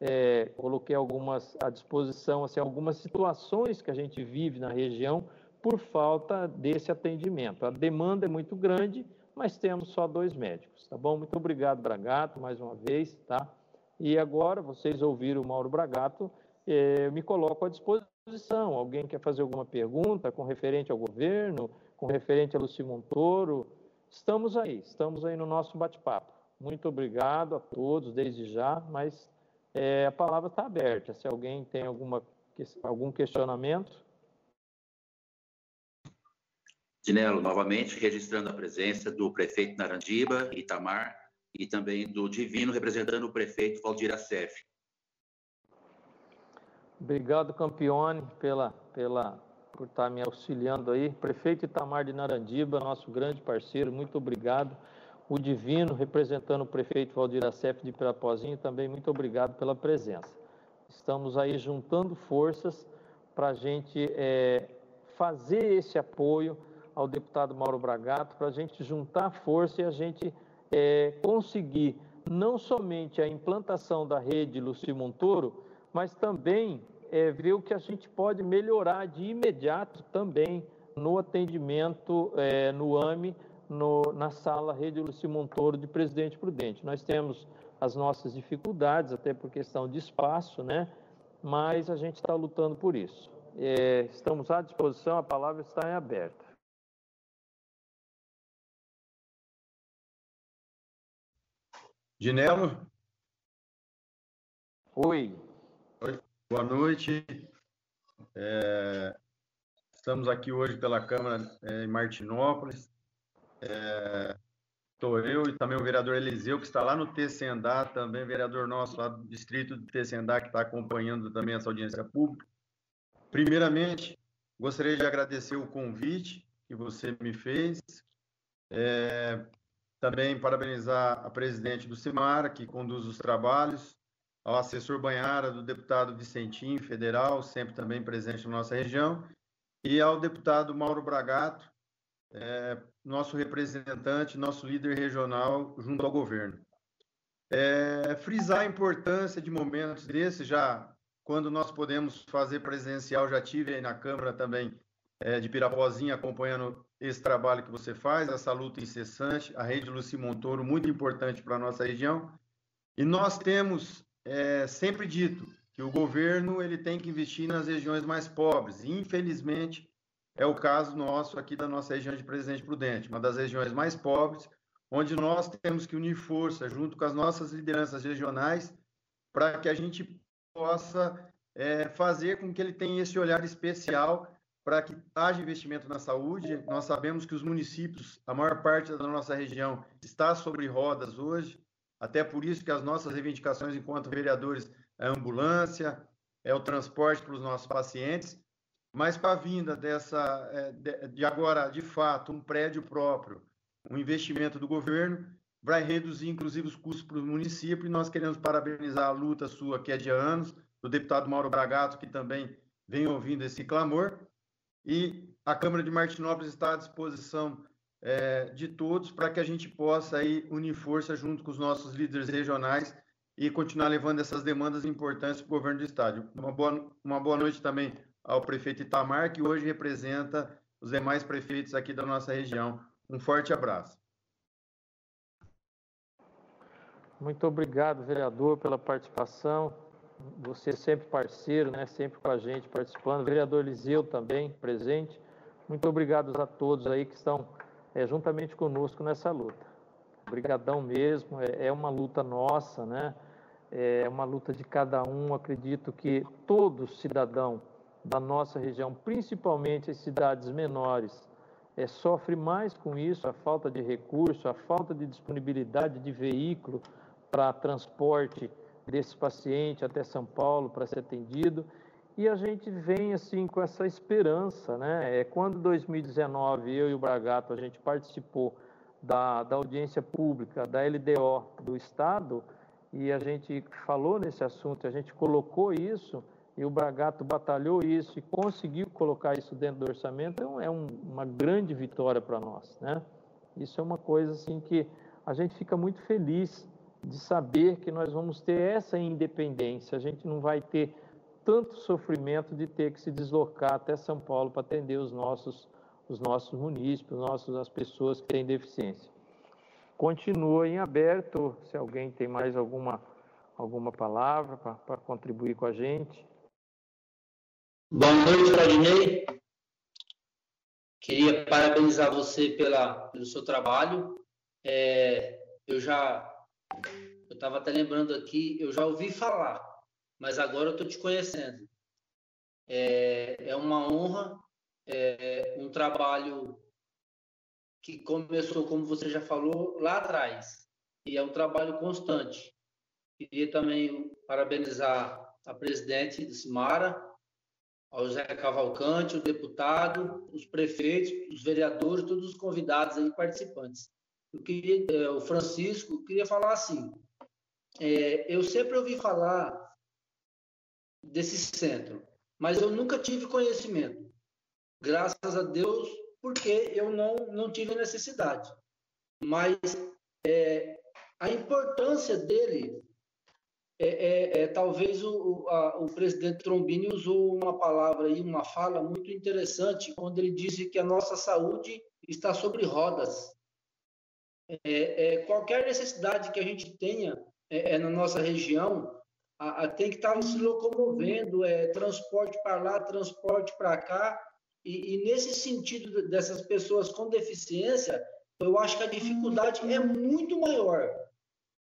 é, coloquei algumas à disposição, assim, algumas situações que a gente vive na região por falta desse atendimento. A demanda é muito grande, mas temos só dois médicos, tá bom? Muito obrigado, Bragato, mais uma vez, tá? E agora, vocês ouviram o Mauro Bragato, eh, me coloco à disposição. Alguém quer fazer alguma pergunta com referente ao governo, com referente a Luci Montoro? Estamos aí, estamos aí no nosso bate-papo. Muito obrigado a todos desde já, mas é, a palavra está aberta. Se alguém tem alguma, algum questionamento. Dinelo, novamente, registrando a presença do prefeito Narandiba, Itamar, e também do Divino, representando o prefeito Valdir Assef. Obrigado, Campione, pela, pela, por estar me auxiliando aí. Prefeito Itamar de Narandiba, nosso grande parceiro, muito obrigado. O Divino, representando o prefeito Valdir Assef de Pirapozinho, também muito obrigado pela presença. Estamos aí juntando forças para a gente é, fazer esse apoio ao deputado Mauro Bragato, para a gente juntar força e a gente é, conseguir não somente a implantação da rede Luci Montoro, mas também é, ver o que a gente pode melhorar de imediato também no atendimento é, no AME, no, na sala Rede Luci Montoro de Presidente Prudente. Nós temos as nossas dificuldades, até por questão de espaço, né? mas a gente está lutando por isso. É, estamos à disposição, a palavra está em aberta. Dinelo? Oi. Oi. Boa noite. É, estamos aqui hoje pela Câmara é, em Martinópolis. Estou é, eu e também o vereador Eliseu, que está lá no Tecendá, também vereador nosso lá do distrito de Tecendá, que está acompanhando também essa audiência pública. Primeiramente, gostaria de agradecer o convite que você me fez. É, também parabenizar a presidente do CIMARA, que conduz os trabalhos, ao assessor Banhara, do deputado Vicentim, federal, sempre também presente na nossa região, e ao deputado Mauro Bragato, é, nosso representante, nosso líder regional junto ao governo. É, frisar a importância de momentos desses, já quando nós podemos fazer presencial, já tive aí na Câmara também é, de Pirapozinha acompanhando esse trabalho que você faz, essa luta incessante, a rede Luci Montoro, muito importante para a nossa região. E nós temos é, sempre dito que o governo ele tem que investir nas regiões mais pobres. E, infelizmente, é o caso nosso aqui da nossa região de Presidente Prudente, uma das regiões mais pobres, onde nós temos que unir força junto com as nossas lideranças regionais para que a gente possa é, fazer com que ele tenha esse olhar especial para que haja investimento na saúde. Nós sabemos que os municípios, a maior parte da nossa região, está sobre rodas hoje, até por isso que as nossas reivindicações enquanto vereadores é a ambulância, é o transporte para os nossos pacientes, mas com a vinda dessa, é, de agora, de fato, um prédio próprio, um investimento do governo, vai reduzir, inclusive, os custos para o município, e nós queremos parabenizar a luta sua, que é de anos, do deputado Mauro Bragato, que também vem ouvindo esse clamor, e a Câmara de Martinópolis está à disposição é, de todos para que a gente possa aí unir força junto com os nossos líderes regionais e continuar levando essas demandas importantes para o governo do estado. Uma boa, uma boa noite também ao prefeito Itamar, que hoje representa os demais prefeitos aqui da nossa região. Um forte abraço. Muito obrigado, vereador, pela participação você sempre parceiro, né, sempre com a gente participando, vereador Liseu também presente. Muito obrigado a todos aí que estão é, juntamente conosco nessa luta. Obrigadão mesmo, é, é, uma luta nossa, né? É uma luta de cada um. Acredito que todo cidadão da nossa região, principalmente as cidades menores, é, sofre mais com isso, a falta de recurso, a falta de disponibilidade de veículo para transporte desse paciente até São Paulo para ser atendido. E a gente vem assim com essa esperança, né? É, quando 2019 eu e o Bragato a gente participou da, da audiência pública da LDO do Estado e a gente falou nesse assunto, a gente colocou isso e o Bragato batalhou isso e conseguiu colocar isso dentro do orçamento, é, é um, uma grande vitória para nós, né? Isso é uma coisa assim que a gente fica muito feliz de saber que nós vamos ter essa independência, a gente não vai ter tanto sofrimento de ter que se deslocar até São Paulo para atender os nossos, os nossos munícipes, nossos, as pessoas que têm deficiência. Continua em aberto, se alguém tem mais alguma, alguma palavra para contribuir com a gente. Boa noite, Claudinei. Queria parabenizar você pela, pelo seu trabalho. É, eu já eu estava até lembrando aqui, eu já ouvi falar, mas agora eu estou te conhecendo. É, é uma honra, é um trabalho que começou, como você já falou, lá atrás. E é um trabalho constante. Queria também parabenizar a presidente de Simara, ao José Cavalcante, o deputado, os prefeitos, os vereadores, todos os convidados aí participantes. Eu queria, é, o Francisco, queria falar assim, é, eu sempre ouvi falar desse centro, mas eu nunca tive conhecimento. Graças a Deus, porque eu não, não tive necessidade. Mas é, a importância dele é, é, é talvez o, a, o presidente Trombini usou uma palavra e uma fala muito interessante quando ele disse que a nossa saúde está sobre rodas. É, é, qualquer necessidade que a gente tenha é, é na nossa região a, a, tem que estar se locomovendo, é, transporte para lá, transporte para cá. E, e, nesse sentido dessas pessoas com deficiência, eu acho que a dificuldade é muito maior,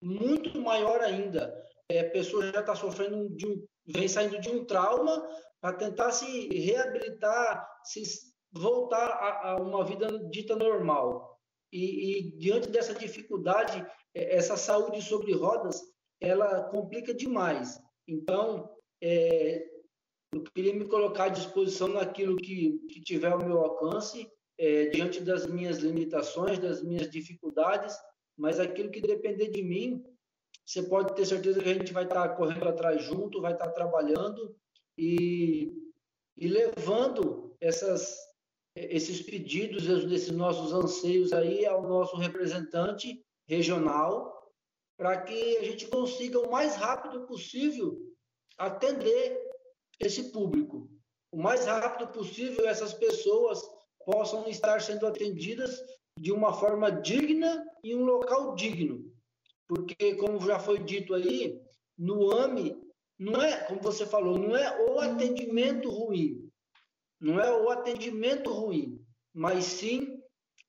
muito maior ainda. É, a pessoa já está sofrendo de um, vem saindo de um trauma para tentar se reabilitar, se voltar a, a uma vida dita normal. E, e, diante dessa dificuldade, é, essa saúde sobre rodas, ela complica demais. Então, é, eu queria me colocar à disposição naquilo que, que tiver ao meu alcance, é, diante das minhas limitações, das minhas dificuldades, mas aquilo que depender de mim, você pode ter certeza que a gente vai estar correndo atrás junto, vai estar trabalhando e, e levando essas, esses pedidos, esses nossos anseios aí ao nosso representante regional, para que a gente consiga o mais rápido possível atender esse público. O mais rápido possível essas pessoas possam estar sendo atendidas de uma forma digna e um local digno. Porque, como já foi dito aí, no AME, não é, como você falou, não é o atendimento ruim, não é o atendimento ruim, mas sim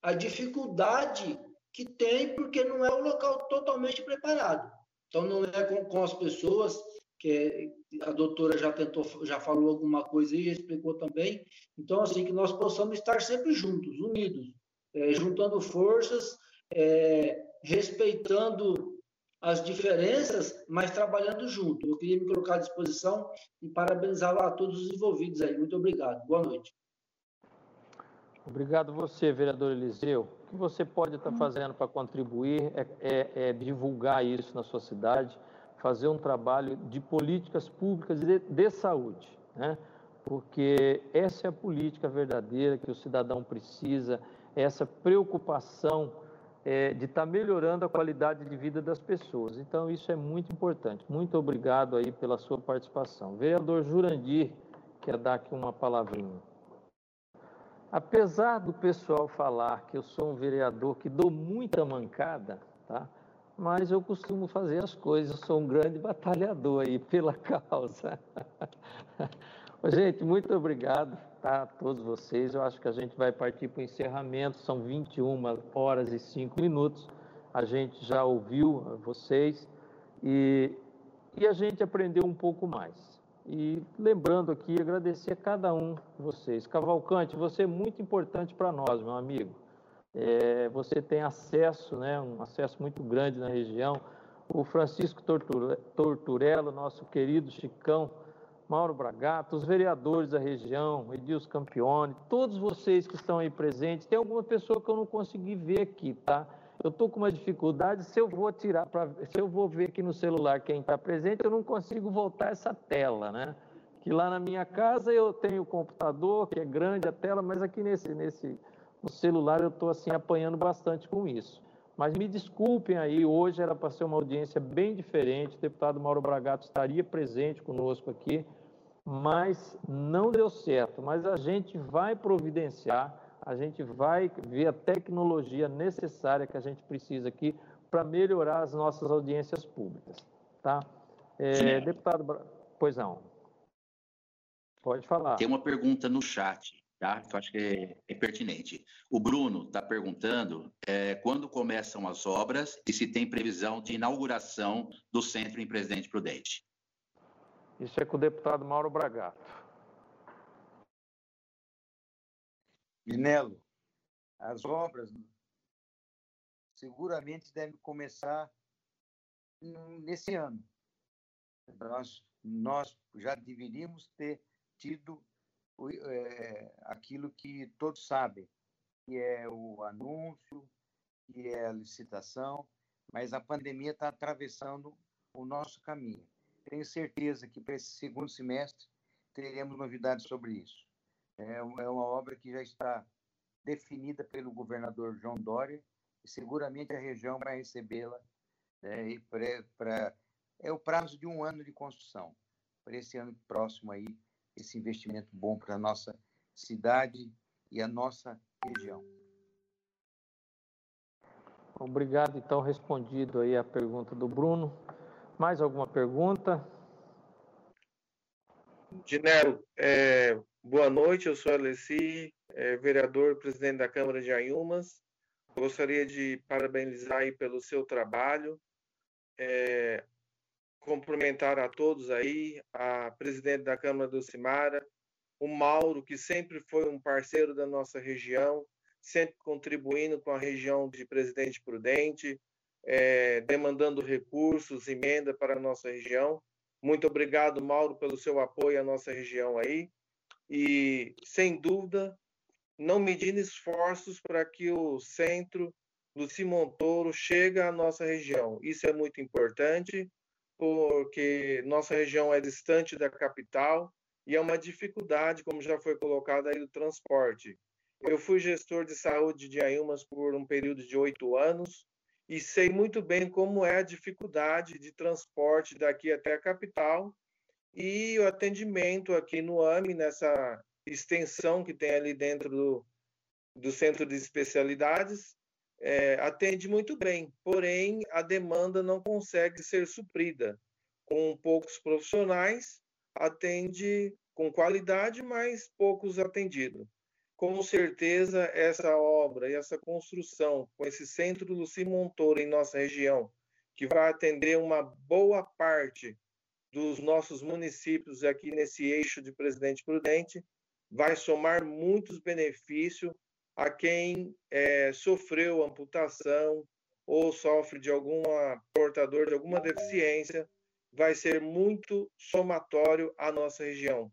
a dificuldade que tem, porque não é o local totalmente preparado. Então, não é com, com as pessoas, que a doutora já tentou, já falou alguma coisa e já explicou também. Então, assim, que nós possamos estar sempre juntos, unidos, é, juntando forças, é, respeitando as diferenças, mas trabalhando junto. Eu queria me colocar à disposição e parabenizar a todos os envolvidos aí. Muito obrigado. Boa noite. Obrigado você, vereador Eliseu. O que você pode estar fazendo para contribuir é, é, é, divulgar isso na sua cidade, fazer um trabalho de políticas públicas de, de saúde, né? porque essa é a política verdadeira que o cidadão precisa, essa preocupação é, de estar tá melhorando a qualidade de vida das pessoas. Então, isso é muito importante. Muito obrigado aí pela sua participação. Vereador Jurandir, quer dar aqui uma palavrinha. Apesar do pessoal falar que eu sou um vereador que dou muita mancada, tá? mas eu costumo fazer as coisas, sou um grande batalhador aí pela causa. gente, muito obrigado tá, a todos vocês. Eu acho que a gente vai partir para o encerramento, são 21 horas e 5 minutos. A gente já ouviu vocês e, e a gente aprendeu um pouco mais. E lembrando aqui, agradecer a cada um de vocês. Cavalcante, você é muito importante para nós, meu amigo. É, você tem acesso, né, um acesso muito grande na região. O Francisco Torturello, nosso querido Chicão, Mauro Bragato, os vereadores da região, Edilson Campione, todos vocês que estão aí presentes. Tem alguma pessoa que eu não consegui ver aqui, tá? eu estou com uma dificuldade, se eu vou tirar para se eu vou ver aqui no celular quem está presente, eu não consigo voltar essa tela, né? Que lá na minha casa eu tenho o computador, que é grande a tela, mas aqui nesse, nesse no celular eu estou assim apanhando bastante com isso. Mas me desculpem aí, hoje era para ser uma audiência bem diferente, o deputado Mauro Bragato estaria presente conosco aqui, mas não deu certo. Mas a gente vai providenciar a gente vai ver a tecnologia necessária que a gente precisa aqui para melhorar as nossas audiências públicas. Tá? É, deputado, pois não. Pode falar. Tem uma pergunta no chat, tá? Que eu acho que é, é pertinente. O Bruno está perguntando é, quando começam as obras e se tem previsão de inauguração do centro em Presidente Prudente. Isso é com o deputado Mauro Bragato. Minelo, as obras seguramente deve começar nesse ano. Nós, nós já deveríamos ter tido é, aquilo que todos sabem, que é o anúncio, que é a licitação, mas a pandemia está atravessando o nosso caminho. Tenho certeza que para esse segundo semestre teremos novidades sobre isso. É, é uma obra que já está definida pelo governador João Dória e seguramente a região vai recebê-la para é o prazo de um ano de construção para esse ano próximo aí esse investimento bom para a nossa cidade e a nossa região. Obrigado, então, respondido aí a pergunta do Bruno. Mais alguma pergunta? Dinero, é, boa noite, eu sou Alessi, é, vereador e presidente da Câmara de Ayumas. Gostaria de parabenizar aí pelo seu trabalho, é, cumprimentar a todos aí, a presidente da Câmara do Cimara, o Mauro, que sempre foi um parceiro da nossa região, sempre contribuindo com a região de Presidente Prudente, é, demandando recursos, emenda para a nossa região. Muito obrigado, Mauro, pelo seu apoio à nossa região aí. E, sem dúvida, não medindo esforços para que o centro do Montoro chegue à nossa região. Isso é muito importante porque nossa região é distante da capital e é uma dificuldade, como já foi colocado aí, do transporte. Eu fui gestor de saúde de Ayumas por um período de oito anos e sei muito bem como é a dificuldade de transporte daqui até a capital e o atendimento aqui no AME, nessa extensão que tem ali dentro do, do centro de especialidades, é, atende muito bem, porém a demanda não consegue ser suprida. Com poucos profissionais, atende com qualidade, mas poucos atendidos. Com certeza, essa obra e essa construção, com esse centro Luci Montoro em nossa região, que vai atender uma boa parte dos nossos municípios aqui nesse eixo de Presidente Prudente, vai somar muitos benefícios a quem é, sofreu amputação ou sofre de alguma portador de alguma deficiência, vai ser muito somatório à nossa região.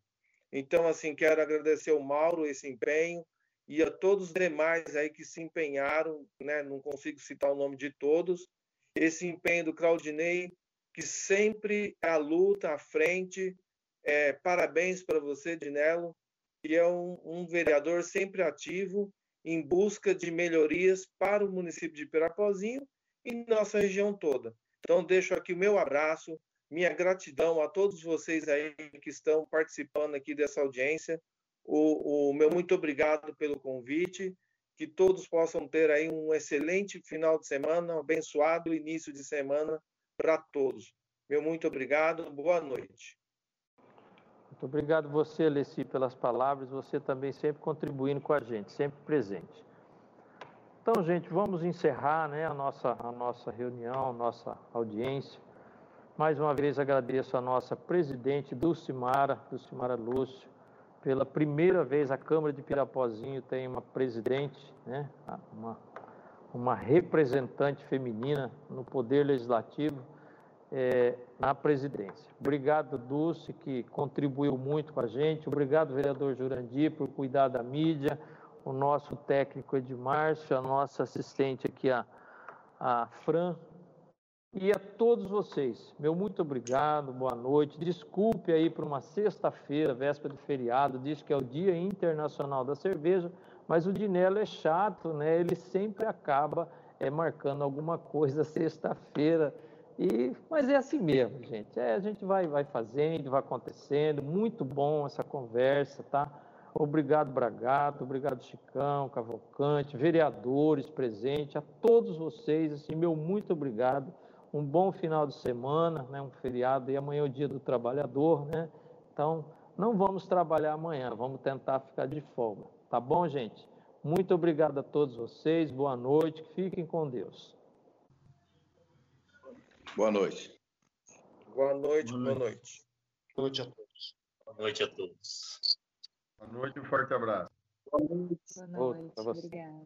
Então, assim, quero agradecer ao Mauro esse empenho e a todos os demais aí que se empenharam, né? Não consigo citar o nome de todos. Esse empenho do Claudinei, que sempre é a luta à frente. É, parabéns para você, Dinelo, que é um, um vereador sempre ativo em busca de melhorias para o município de Pirapozinho e nossa região toda. Então, deixo aqui o meu abraço, minha gratidão a todos vocês aí que estão participando aqui dessa audiência. O, o meu muito obrigado pelo convite. Que todos possam ter aí um excelente final de semana, um abençoado início de semana para todos. Meu muito obrigado, boa noite. Muito obrigado você, Alessi, pelas palavras, você também sempre contribuindo com a gente, sempre presente. Então, gente, vamos encerrar né, a, nossa, a nossa reunião, a nossa audiência. Mais uma vez agradeço a nossa presidente Dulcimara, Dulcimara Lúcio. Pela primeira vez a Câmara de Pirapozinho tem uma presidente, né, uma, uma representante feminina no Poder Legislativo é, na presidência. Obrigado, Dulce, que contribuiu muito com a gente. Obrigado, vereador Jurandir, por cuidar da mídia. O nosso técnico Edmárcio, a nossa assistente aqui, a, a Fran. E a todos vocês, meu muito obrigado, boa noite. Desculpe aí por uma sexta-feira, véspera de feriado, diz que é o Dia Internacional da Cerveja, mas o Dinelo é chato, né? Ele sempre acaba é, marcando alguma coisa sexta-feira e, mas é assim mesmo, gente. É, a gente vai, vai fazendo, vai acontecendo. Muito bom essa conversa, tá? Obrigado, Bragato, obrigado, Chicão, Cavalcante, vereadores presentes, a todos vocês, assim, meu muito obrigado. Um bom final de semana, né? Um feriado e amanhã é o dia do trabalhador, né? Então, não vamos trabalhar amanhã, vamos tentar ficar de folga. Tá bom, gente? Muito obrigado a todos vocês, boa noite, fiquem com Deus. Boa noite. Boa noite, boa noite. Boa noite a todos. Boa noite a todos. Boa noite, um forte abraço. Boa noite, Boa noite. obrigada.